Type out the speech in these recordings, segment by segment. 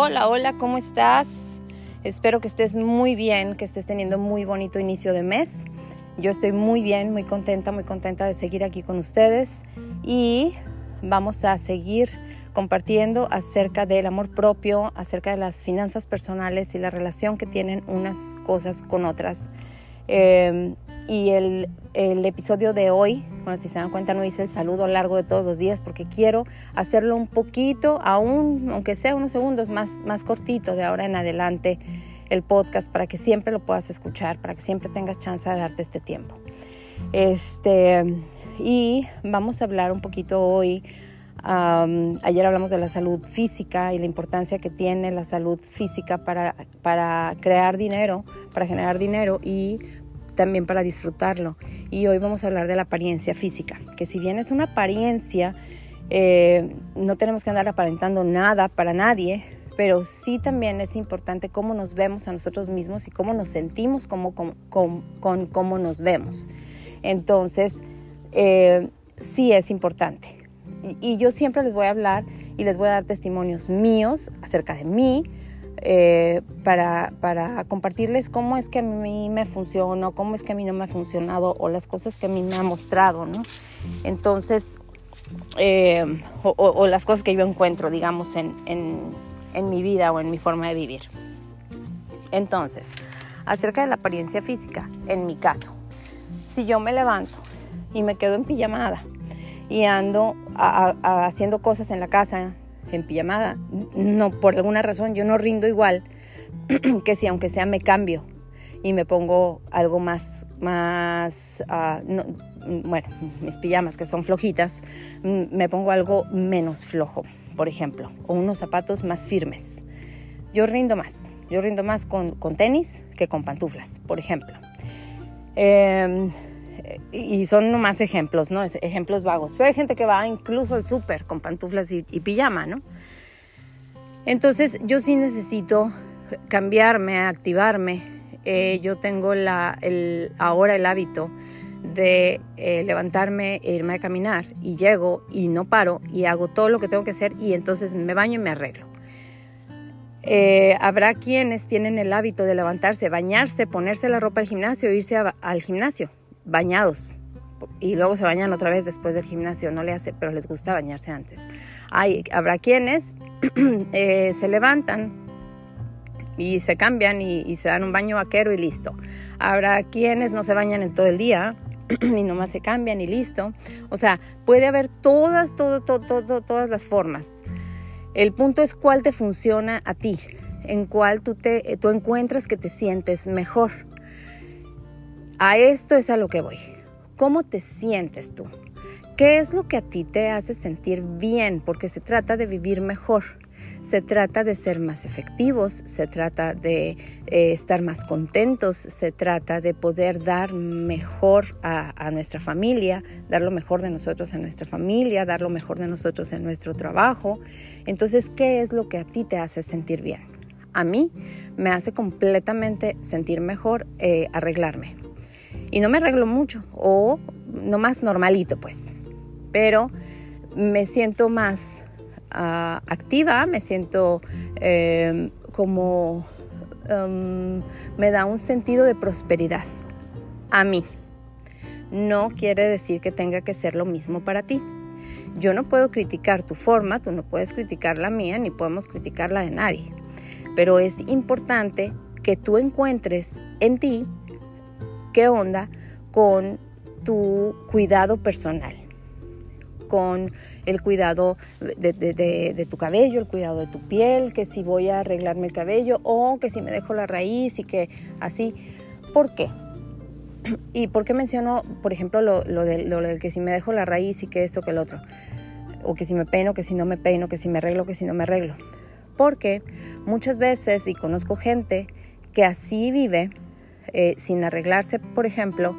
Hola, hola, ¿cómo estás? Espero que estés muy bien, que estés teniendo muy bonito inicio de mes. Yo estoy muy bien, muy contenta, muy contenta de seguir aquí con ustedes y vamos a seguir compartiendo acerca del amor propio, acerca de las finanzas personales y la relación que tienen unas cosas con otras. Eh, y el, episodio de hoy, bueno, si se dan cuenta, no hice el saludo a lo largo de todos los días porque quiero hacerlo un poquito, aún, aunque sea unos segundos más, más cortito de ahora en adelante, el podcast para que siempre lo puedas escuchar, para que siempre tengas chance de darte este tiempo. Este, y vamos a hablar un poquito hoy. ayer hablamos de la salud física y la importancia que tiene la salud física para, para crear dinero, para generar dinero y también para disfrutarlo. Y hoy vamos a hablar de la apariencia física, que si bien es una apariencia, eh, no tenemos que andar aparentando nada para nadie, pero sí también es importante cómo nos vemos a nosotros mismos y cómo nos sentimos como, con, con, cómo nos vemos. Entonces, eh, sí es importante. y yo siempre les voy a hablar y les voy a dar testimonios míos acerca de mí, eh, para, para, compartirles cómo es que a mí me funcionó, cómo es que a mí no me ha funcionado o las cosas que a mí me ha mostrado, ¿no? Entonces, eh, o, las cosas que yo encuentro, digamos, en, en, mi vida o en mi forma de vivir. Entonces, acerca de la apariencia física, en mi caso, si yo me levanto y me quedo en pijamada y ando haciendo cosas en la casa, en pijamada. No, por alguna razón yo no rindo igual que si aunque sea me cambio y me pongo algo más, más, ah, bueno, mis pijamas que son flojitas, mm, me pongo algo menos flojo, por ejemplo, o unos zapatos más firmes. Yo rindo más, yo rindo más con, con tenis que con pantuflas, por ejemplo. Eh, y son nomás ejemplos, ¿no? Ejemplos vagos. Pero hay gente que va incluso al súper con pantuflas y, pijama, ¿no? Entonces yo sí necesito cambiarme, activarme. Eh, yo tengo la, el, ahora el hábito de eh, levantarme e irme a caminar y llego y no paro y hago todo lo que tengo que hacer y entonces me baño y me arreglo. Eh, habrá quienes tienen el hábito de levantarse, bañarse, ponerse la ropa al gimnasio e irse al gimnasio bañados y luego se bañan otra vez después del gimnasio, no le hace, pero les gusta bañarse antes. Hay, habrá quienes eh, se levantan y se cambian y, se dan un baño vaquero y listo. Habrá quienes no se bañan en todo el día y nomás se cambian y listo. O sea, puede haber todas, todo, todo, todas las formas. El punto es cuál te funciona a ti, en cuál tú, te, tú encuentras que te sientes mejor. A esto es a lo que voy. ¿Cómo te sientes tú? ¿Qué es lo que a ti te hace sentir bien? Porque se trata de vivir mejor. Se trata de ser más efectivos, se trata de eh, estar más contentos, se trata de poder dar mejor a, nuestra familia, dar lo mejor de nosotros a nuestra familia, dar lo mejor de nosotros en nuestro trabajo. Entonces, ¿qué es lo que a ti te hace sentir bien? A mí me hace completamente sentir mejor eh, arreglarme y no me arreglo mucho o no más normalito pues, pero me siento más ah, activa, me siento em, como em, me da un sentido de prosperidad a mí. No quiere decir que tenga que ser lo mismo para ti. Yo no puedo criticar tu forma, tú no puedes criticar la mía, ni podemos criticar la de nadie. Pero es importante que tú encuentres en ti qué onda con tu cuidado personal, con el cuidado de, tu cabello, el cuidado de tu piel, que si voy a arreglarme el cabello o que si me dejo la raíz y que así. ¿Por qué? ¿Y por qué menciono, por ejemplo, lo, lo, del que si me dejo la raíz y que esto, que el otro? O que si me peino, que si no me peino, que si me arreglo, que si no me arreglo. Porque muchas veces, y conozco gente que así vive, eh, sin arreglarse, por ejemplo,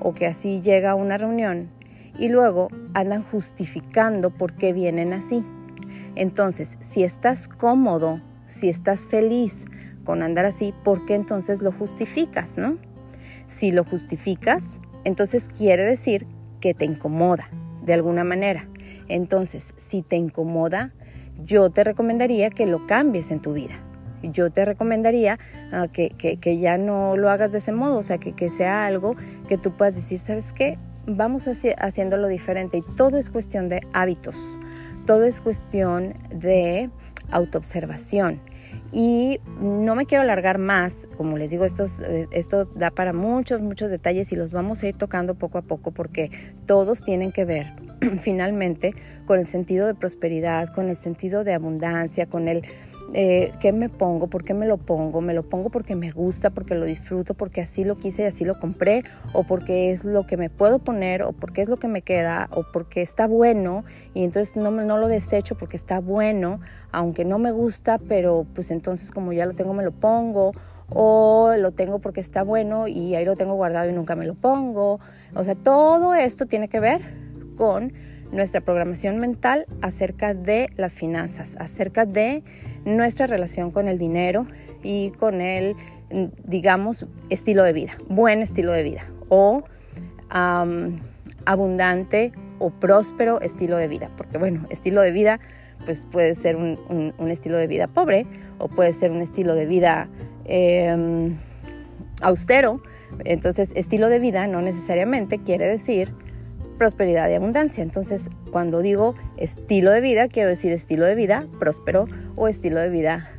o que así llega a una reunión y luego andan justificando por qué vienen así. Entonces, si estás cómodo, si estás feliz con andar así, ¿por qué entonces lo justificas, no? Si lo justificas, entonces quiere decir que te incomoda de alguna manera. Entonces, si te incomoda, yo te recomendaría que lo cambies en tu vida. Yo te recomendaría ah, que, que, ya no lo hagas de ese modo, o sea, que, que sea algo que tú puedas decir, ¿sabes qué? Vamos haciéndolo diferente y todo es cuestión de hábitos, todo es cuestión de autoobservación. Y no me quiero alargar más, como les digo, esto, esto da para muchos, muchos detalles y los vamos a ir tocando poco a poco porque todos tienen que ver finalmente con el sentido de prosperidad, con el sentido de abundancia, con el eh, qué me pongo, por qué me lo pongo, me lo pongo porque me gusta, porque lo disfruto, porque así lo quise y así lo compré, o porque es lo que me puedo poner, o porque es lo que me queda, o porque está bueno y entonces no, no lo desecho porque está bueno, aunque no me gusta, pero pues entonces como ya lo tengo me lo pongo, o lo tengo porque está bueno y ahí lo tengo guardado y nunca me lo pongo. O sea, todo esto tiene que ver con nuestra programación mental acerca de las finanzas, acerca de nuestra relación con el dinero y con el, digamos, estilo de vida, buen estilo de vida o abundante o próspero estilo de vida. Porque bueno, estilo de vida pues puede ser un, estilo de vida pobre o puede ser un estilo de vida em, austero. Entonces, estilo de vida no necesariamente quiere decir prosperidad y abundancia. Entonces, cuando digo estilo de vida, quiero decir estilo de vida próspero o estilo de vida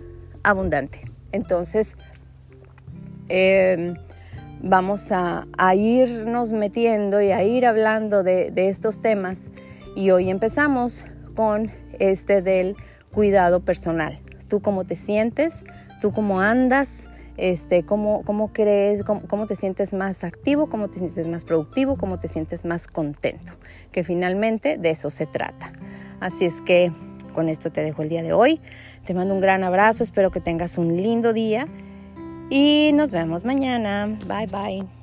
abundante. Entonces, em, vamos a, irnos metiendo y a ir hablando de, de estos temas. Y hoy empezamos con este del cuidado personal. Tú cómo te sientes, tú cómo andas, este, cómo, cómo crees, cómo, te sientes más activo, cómo te sientes más productivo, cómo te sientes más contento, que finalmente de eso se trata. Así es que con esto te dejo el día de hoy. Te mando un gran abrazo, espero que tengas un lindo día y nos vemos mañana. Bye bye.